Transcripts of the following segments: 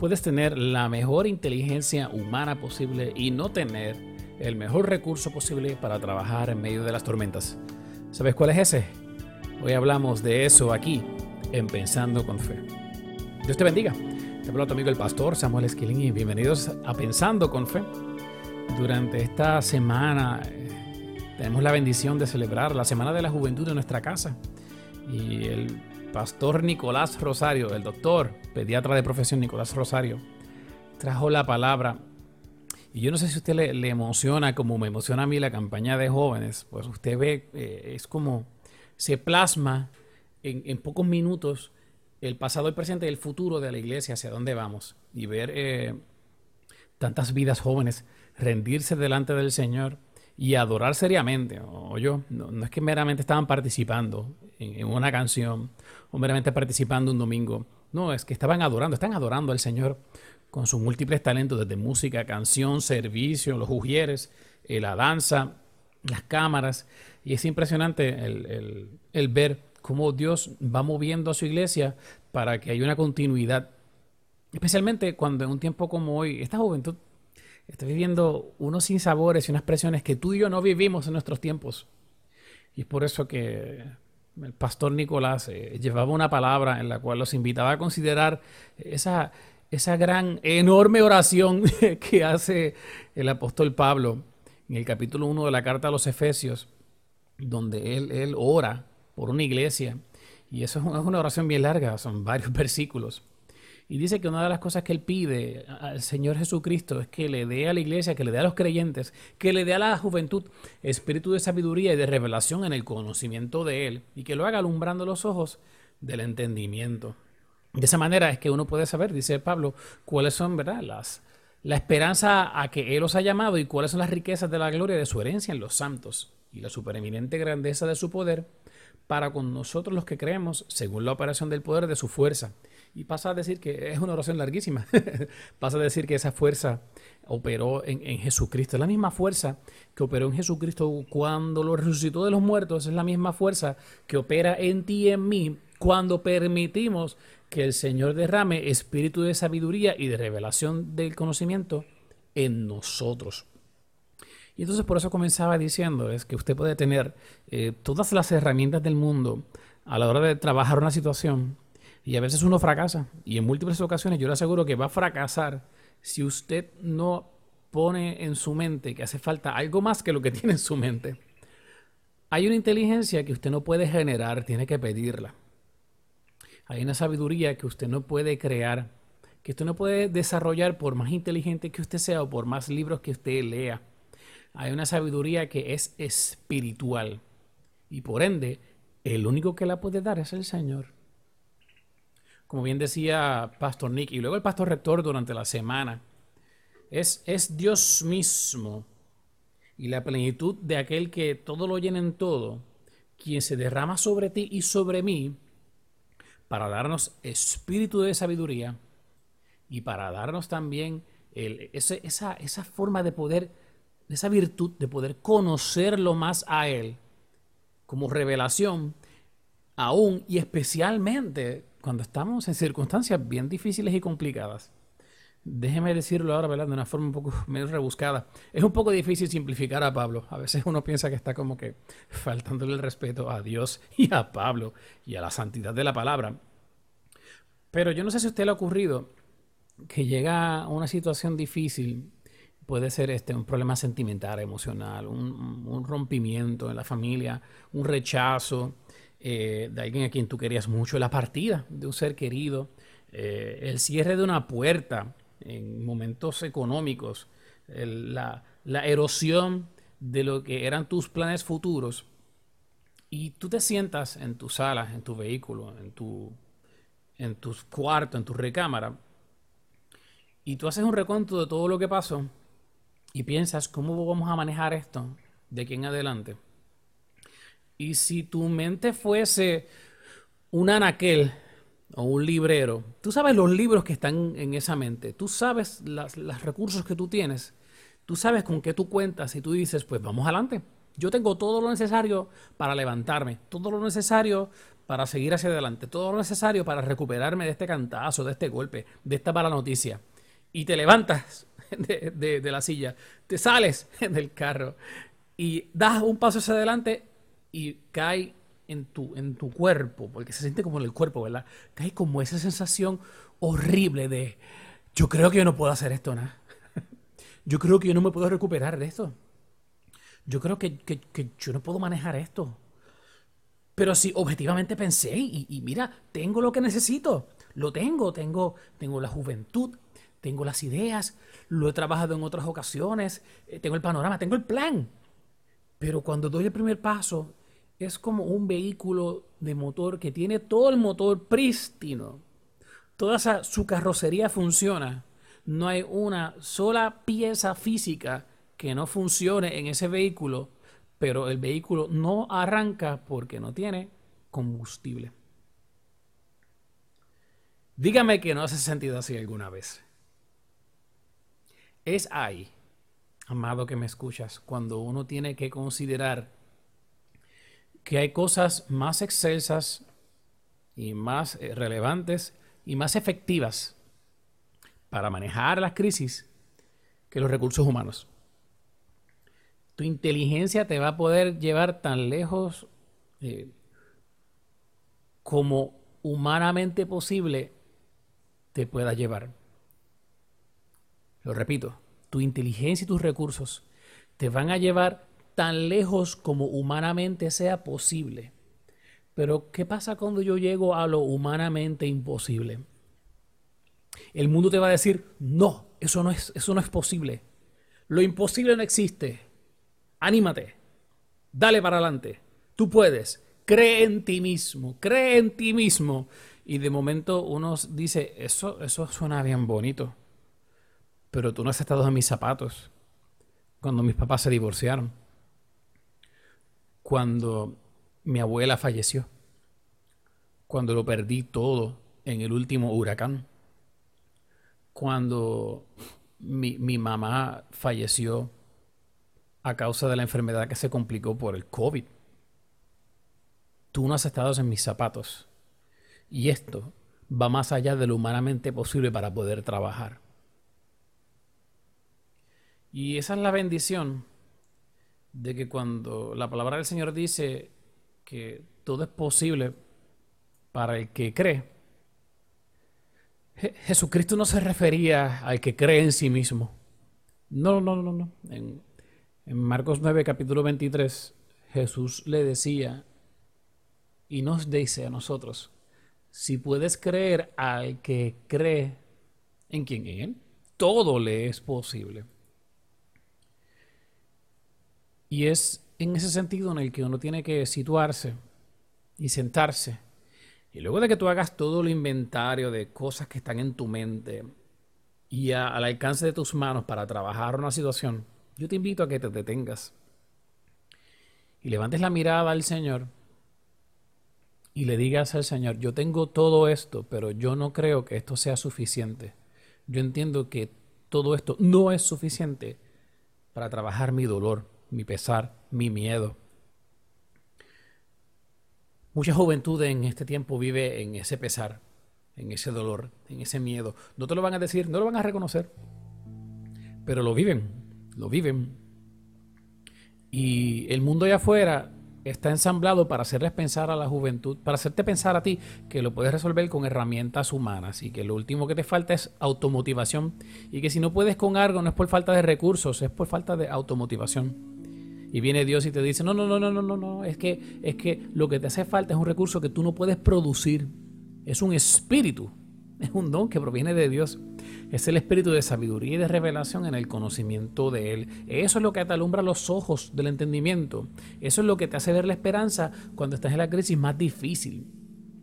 Puedes tener la mejor inteligencia humana posible y no tener el mejor recurso posible para trabajar en medio de las tormentas. ¿Sabes cuál es ese? Hoy hablamos de eso aquí, en Pensando con Fe. Dios te bendiga. Te habla tu amigo el pastor Samuel Esquilín y bienvenidos a Pensando con Fe. Durante esta semana eh, tenemos la bendición de celebrar la Semana de la Juventud en nuestra casa. Y el pastor Nicolás Rosario, el doctor, pediatra de profesión Nicolás Rosario, trajo la palabra. Y yo no sé si usted le, emociona como me emociona a mí la campaña de jóvenes, pues usted ve, eh, es como se plasma en, pocos minutos el pasado, el presente y el futuro de la iglesia, hacia dónde vamos. Y ver eh, tantas vidas jóvenes rendirse delante del Señor y adorar seriamente. O yo, no, es que meramente estaban participando en, una canción o meramente participando un domingo. No, es que estaban adorando, están adorando al Señor con sus múltiples talentos, desde música, canción, servicio, los ujieres, eh, la danza, las cámaras. Y es impresionante el, el ver cómo Dios va moviendo a su iglesia para que haya una continuidad. Especialmente cuando en un tiempo como hoy, esta juventud Estoy viviendo unos sinsabores y unas presiones que tú y yo no vivimos en nuestros tiempos. Y es por eso que el pastor Nicolás eh, llevaba una palabra en la cual los invitaba a considerar esa, esa gran, enorme oración que hace el apóstol Pablo en el capítulo 1 de la carta a los Efesios, donde él, él ora por una iglesia. Y eso es una oración bien larga, son varios versículos. Y dice que una de las cosas que él pide al Señor Jesucristo es que le dé a la iglesia, que le dé a los creyentes, que le dé a la juventud espíritu de sabiduría y de revelación en el conocimiento de Él y que lo haga alumbrando los ojos del entendimiento. De esa manera es que uno puede saber, dice Pablo, cuáles son ¿verdad? Las, la esperanza a que Él os ha llamado y cuáles son las riquezas de la gloria de su herencia en los santos y la supereminente grandeza de su poder para con nosotros los que creemos según la operación del poder de su fuerza y pasa a decir que es una oración larguísima. pasa a decir que esa fuerza operó en, Jesucristo. Es la misma fuerza que operó en Jesucristo cuando lo resucitó de los muertos. Es la misma fuerza que opera en ti y en mí cuando permitimos que el Señor derrame espíritu de sabiduría y de revelación del conocimiento en nosotros. Y entonces por eso comenzaba diciendo es que usted puede tener eh, todas las herramientas del mundo a la hora de trabajar una situación, y a veces uno fracasa. Y en múltiples ocasiones yo le aseguro que va a fracasar si usted no pone en su mente que hace falta algo más que lo que tiene en su mente. Hay una inteligencia que usted no puede generar, tiene que pedirla. Hay una sabiduría que usted no puede crear, que usted no puede desarrollar por más inteligente que usted sea o por más libros que usted lea. Hay una sabiduría que es espiritual y por ende el único que la puede dar es el Señor como bien decía Pastor Nick, y luego el Pastor Rector durante la semana, es, es Dios mismo y la plenitud de aquel que todo lo llena en todo, quien se derrama sobre ti y sobre mí para darnos espíritu de sabiduría y para darnos también esa, esa forma de poder, esa virtud de poder conocerlo más a Él como revelación, aún y especialmente cuando estamos en circunstancias bien difíciles y complicadas, déjeme decirlo ahora, ¿verdad? De una forma un poco menos rebuscada. Es un poco difícil simplificar a Pablo. A veces uno piensa que está como que faltándole el respeto a Dios y a Pablo y a la santidad de la palabra. Pero yo no sé si a usted le ha ocurrido que llega a una situación difícil, puede ser este, un problema sentimental, emocional, un, un rompimiento en la familia, un rechazo, eh, de alguien a quien tú querías mucho, la partida de un ser querido, eh, el cierre de una puerta en momentos económicos, la, erosión de lo que eran tus planes futuros, y tú te sientas en tu sala, en tu vehículo, en tu, en tu cuarto, en tu recámara, y tú haces un recuento de todo lo que pasó y piensas cómo vamos a manejar esto de aquí en adelante. Y si tu mente fuese un anaquel o un librero, tú sabes los libros que están en esa mente, tú sabes los recursos que tú tienes, tú sabes con qué tú cuentas y tú dices, pues vamos adelante. Yo tengo todo lo necesario para levantarme, todo lo necesario para seguir hacia adelante, todo lo necesario para recuperarme de este cantazo, de este golpe, de esta mala noticia. Y te levantas de, la silla, te sales del carro y das un paso hacia adelante y cae en tu, en tu cuerpo, porque se siente como en el cuerpo, ¿verdad? Cae como esa sensación horrible de, yo creo que yo no puedo hacer esto, ¿no? Yo creo que yo no me puedo recuperar de esto. Yo creo que, que yo no puedo manejar esto. Pero si objetivamente pensé y, mira, tengo lo que necesito, lo tengo, tengo, tengo la juventud, tengo las ideas, lo he trabajado en otras ocasiones, eh, tengo el panorama, tengo el plan. Pero cuando doy el primer paso, es como un vehículo de motor que tiene todo el motor prístino. Toda su carrocería funciona. No hay una sola pieza física que no funcione en ese vehículo pero el vehículo no arranca porque no tiene combustible. Dígame que no hace sentido así alguna vez. Es ahí, amado que me escuchas, cuando uno tiene que considerar que hay cosas más excelsas y más eh, relevantes y más efectivas para manejar las crisis que los recursos humanos tu inteligencia te va a poder llevar tan lejos eh, como humanamente posible te pueda llevar. Lo repito, tu inteligencia y tus recursos te van a llevar tan lejos como humanamente sea posible. Pero ¿qué pasa cuando yo llego a lo humanamente imposible? El mundo te va a decir, no, eso no es, eso no es posible. Lo imposible no existe anímate, dale para adelante, tú puedes, cree en ti mismo, cree en ti mismo. Y de momento uno dice, eso, eso suena bien bonito, pero tú no has estado en mis zapatos cuando mis papás se divorciaron, cuando mi abuela falleció, cuando lo perdí todo en el último huracán, cuando mi, mi mamá falleció a causa de la enfermedad que se complicó por el COVID. Tú no has estado en mis zapatos. Y esto va más allá de lo humanamente posible para poder trabajar. Y esa es la bendición de que cuando la palabra del Señor dice que todo es posible para el que cree, Jesucristo no se refería al que cree en sí mismo. No, no, no, no. En, en Marcos 9, capítulo 23, Jesús le decía y nos dice a nosotros, si puedes creer al que cree en quien Él, todo le es posible. Y es en ese sentido en el que uno tiene que situarse y sentarse. Y luego de que tú hagas todo el inventario de cosas que están en tu mente y al alcance de tus manos para trabajar una situación, yo te invito a que te detengas y levantes la mirada al Señor y le digas al Señor, yo tengo todo esto, pero yo no creo que esto sea suficiente. Yo entiendo que todo esto no es suficiente para trabajar mi dolor, mi pesar, mi miedo. Mucha juventud en este tiempo vive en ese pesar, en ese dolor, en ese miedo. No te lo van a decir, no lo van a reconocer, pero lo viven lo viven. Y el mundo allá afuera está ensamblado para hacerles pensar a la juventud, para hacerte pensar a ti que lo puedes resolver con herramientas humanas y que lo último que te falta es automotivación y que si no puedes con algo no es por falta de recursos, es por falta de automotivación. Y viene Dios y te dice, no, no, no, no, no, no, no, es que, es que lo que te hace falta es un recurso que tú no puedes producir, es un espíritu, es un don que proviene de Dios. Es el espíritu de sabiduría y de revelación en el conocimiento de Él. Eso es lo que te alumbra los ojos del entendimiento. Eso es lo que te hace ver la esperanza cuando estás en la crisis más difícil.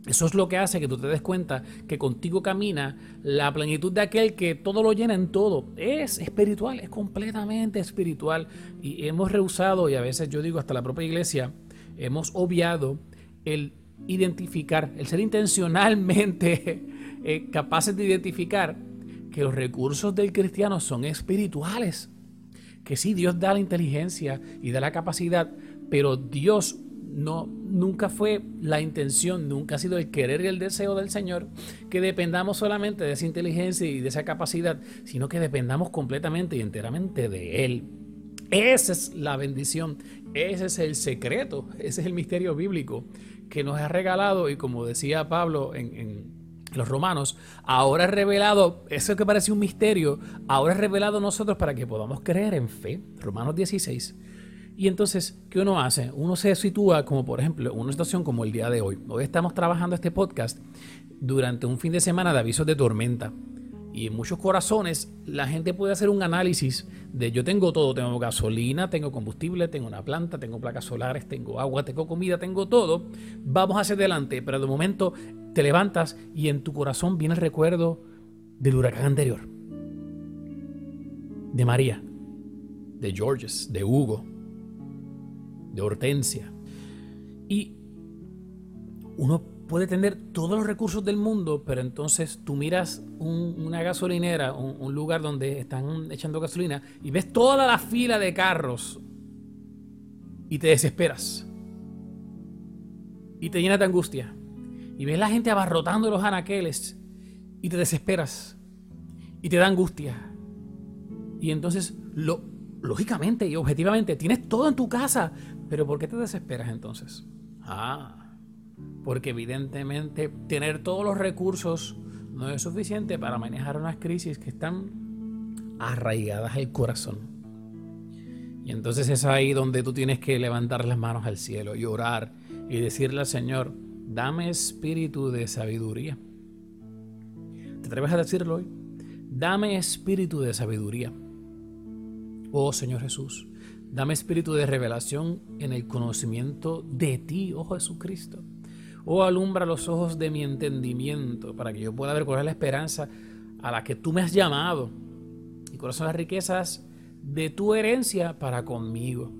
Eso es lo que hace que tú te des cuenta que contigo camina la plenitud de aquel que todo lo llena en todo. Es espiritual, es completamente espiritual. Y hemos rehusado, y a veces yo digo hasta la propia iglesia, hemos obviado el identificar, el ser intencionalmente eh, capaces de identificar que los recursos del cristiano son espirituales. Que sí, Dios da la inteligencia y da la capacidad, pero Dios no, nunca fue la intención, nunca ha sido el querer y el deseo del Señor que dependamos solamente de esa inteligencia y de esa capacidad, sino que dependamos completamente y enteramente de Él. Esa es la bendición, ese es el secreto, ese es el misterio bíblico que nos ha regalado y como decía Pablo en, los romanos, ahora es revelado, eso que parece un misterio, ahora es revelado nosotros para que podamos creer en fe. Romanos 16. Y entonces, ¿qué uno hace? Uno se sitúa como, por ejemplo, una situación como el día de hoy. Hoy estamos trabajando este podcast durante un fin de semana de avisos de tormenta. Y en muchos corazones la gente puede hacer un análisis de yo tengo todo, tengo gasolina, tengo combustible, tengo una planta, tengo placas solares, tengo agua, tengo comida, tengo todo. Vamos hacia adelante, pero de momento te levantas y en tu corazón viene el recuerdo del huracán anterior. De María, de Georges, de Hugo, de Hortensia. Y uno puede tener todos los recursos del mundo, pero entonces tú miras una gasolinera, un, lugar donde están echando gasolina y ves toda la fila de carros y te desesperas. Y te llenas de angustia. Y ves la gente abarrotando los anaqueles y te desesperas. Y te da angustia. Y entonces, lo, lógicamente y objetivamente, tienes todo en tu casa. Pero ¿por qué te desesperas entonces? Ah, porque evidentemente tener todos los recursos no es suficiente para manejar unas crisis que están arraigadas al corazón. Y entonces es ahí donde tú tienes que levantar las manos al cielo y orar y decirle al Señor, dame espíritu de sabiduría. ¿Te atreves a decirlo hoy? Dame espíritu de sabiduría. Oh Señor Jesús, dame espíritu de revelación en el conocimiento de ti, oh Jesucristo. Oh, alumbra los ojos de mi entendimiento para que yo pueda ver cuál es la esperanza a la que tú me has llamado y cuáles son las riquezas de tu herencia para conmigo.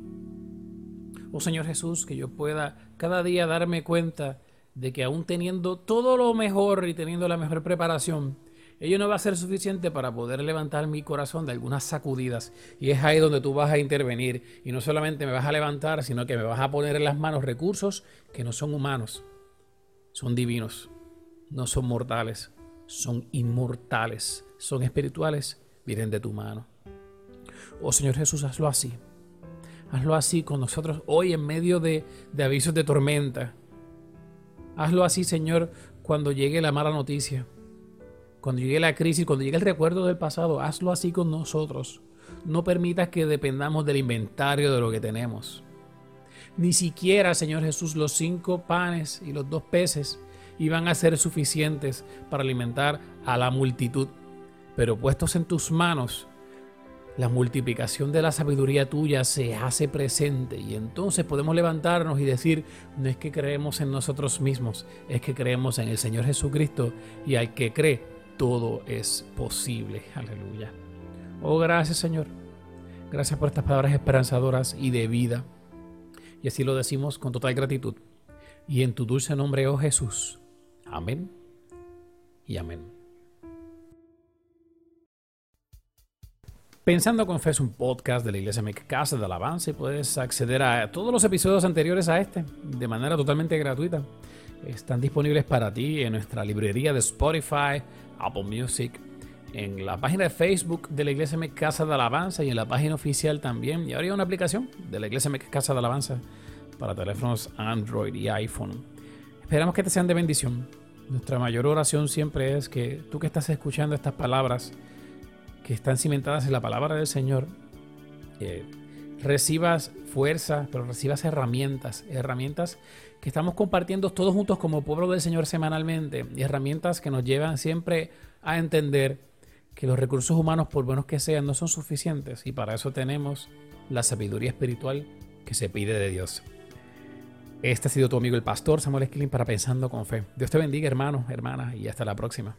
Oh Señor Jesús, que yo pueda cada día darme cuenta de que aún teniendo todo lo mejor y teniendo la mejor preparación, ello no va a ser suficiente para poder levantar mi corazón de algunas sacudidas. Y es ahí donde tú vas a intervenir. Y no solamente me vas a levantar, sino que me vas a poner en las manos recursos que no son humanos, son divinos, no son mortales, son inmortales, son espirituales, vienen de tu mano. Oh Señor Jesús, hazlo así. Hazlo así con nosotros hoy en medio de, de avisos de tormenta. Hazlo así, Señor, cuando llegue la mala noticia, cuando llegue la crisis, cuando llegue el recuerdo del pasado. Hazlo así con nosotros. No permitas que dependamos del inventario de lo que tenemos. Ni siquiera, Señor Jesús, los cinco panes y los dos peces iban a ser suficientes para alimentar a la multitud. Pero puestos en tus manos, la multiplicación de la sabiduría tuya se hace presente y entonces podemos levantarnos y decir, no es que creemos en nosotros mismos, es que creemos en el Señor Jesucristo y al que cree, todo es posible. Aleluya. Oh, gracias Señor. Gracias por estas palabras esperanzadoras y de vida. Y así lo decimos con total gratitud. Y en tu dulce nombre, oh Jesús. Amén y amén. Pensando con Fe es un podcast de la Iglesia Casa de Alabanza y puedes acceder a todos los episodios anteriores a este de manera totalmente gratuita. Están disponibles para ti en nuestra librería de Spotify, Apple Music, en la página de Facebook de la Iglesia Me Casa de Alabanza y en la página oficial también. Y habría una aplicación de la Iglesia Me Casa de Alabanza para teléfonos Android y iPhone. Esperamos que te sean de bendición. Nuestra mayor oración siempre es que tú que estás escuchando estas palabras, que están cimentadas en la palabra del Señor, recibas fuerza, pero recibas herramientas, herramientas que estamos compartiendo todos juntos como pueblo del Señor semanalmente y herramientas que nos llevan siempre a entender que los recursos humanos, por buenos que sean, no son suficientes y para eso tenemos la sabiduría espiritual que se pide de Dios. Este ha sido tu amigo el pastor Samuel Esquilín para Pensando con Fe. Dios te bendiga, hermano, hermana, y hasta la próxima.